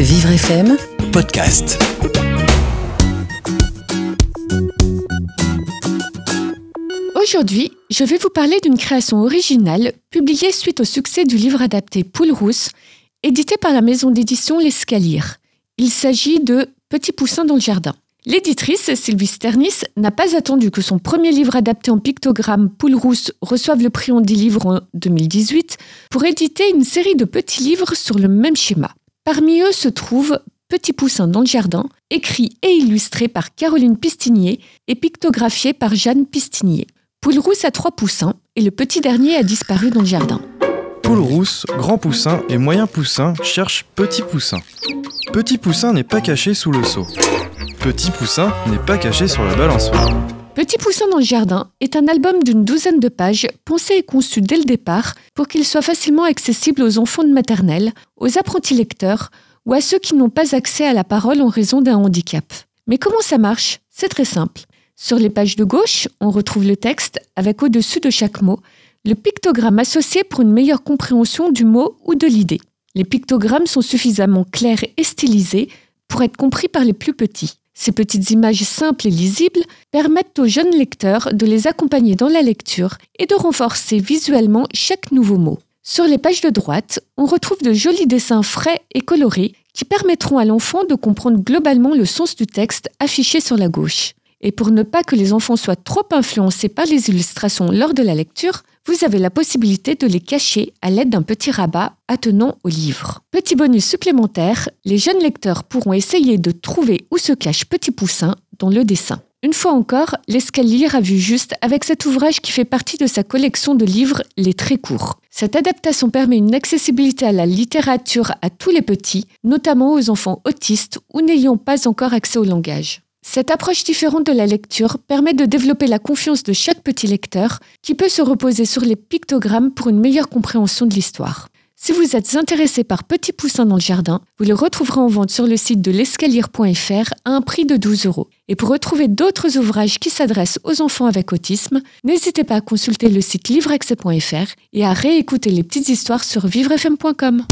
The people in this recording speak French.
Vivre FM podcast. Aujourd'hui, je vais vous parler d'une création originale publiée suite au succès du livre adapté Poule rousse, édité par la maison d'édition L'Escalier. Il s'agit de Petit poussin dans le jardin. L'éditrice, Sylvie Sternis, n'a pas attendu que son premier livre adapté en pictogramme Poule rousse reçoive le prix des livres en 2018 pour éditer une série de petits livres sur le même schéma. Parmi eux se trouve Petit poussin dans le jardin, écrit et illustré par Caroline Pistinier et pictographié par Jeanne Pistinier. Poule rousse a trois poussins et le petit dernier a disparu dans le jardin. Poule rousse, grand poussin et moyen poussin cherchent petit poussin. Petit poussin n'est pas caché sous le seau. Petit poussin n'est pas caché sur la balançoire. Petit poussin dans le jardin est un album d'une douzaine de pages pensé et conçu dès le départ pour qu'il soit facilement accessible aux enfants de maternelle, aux apprentis lecteurs ou à ceux qui n'ont pas accès à la parole en raison d'un handicap. Mais comment ça marche? C'est très simple. Sur les pages de gauche, on retrouve le texte avec au-dessus de chaque mot le pictogramme associé pour une meilleure compréhension du mot ou de l'idée. Les pictogrammes sont suffisamment clairs et stylisés pour être compris par les plus petits. Ces petites images simples et lisibles permettent aux jeunes lecteurs de les accompagner dans la lecture et de renforcer visuellement chaque nouveau mot. Sur les pages de droite, on retrouve de jolis dessins frais et colorés qui permettront à l'enfant de comprendre globalement le sens du texte affiché sur la gauche. Et pour ne pas que les enfants soient trop influencés par les illustrations lors de la lecture, vous avez la possibilité de les cacher à l'aide d'un petit rabat attenant au livre. Petit bonus supplémentaire, les jeunes lecteurs pourront essayer de trouver où se cache Petit Poussin dans le dessin. Une fois encore, l'escalier a vu juste avec cet ouvrage qui fait partie de sa collection de livres Les Très Courts. Cette adaptation permet une accessibilité à la littérature à tous les petits, notamment aux enfants autistes ou n'ayant pas encore accès au langage. Cette approche différente de la lecture permet de développer la confiance de chaque petit lecteur qui peut se reposer sur les pictogrammes pour une meilleure compréhension de l'histoire. Si vous êtes intéressé par Petit Poussin dans le jardin, vous le retrouverez en vente sur le site de l'escalier.fr à un prix de 12 euros. Et pour retrouver d'autres ouvrages qui s'adressent aux enfants avec autisme, n'hésitez pas à consulter le site livreaccès.fr et à réécouter les petites histoires sur vivrefm.com.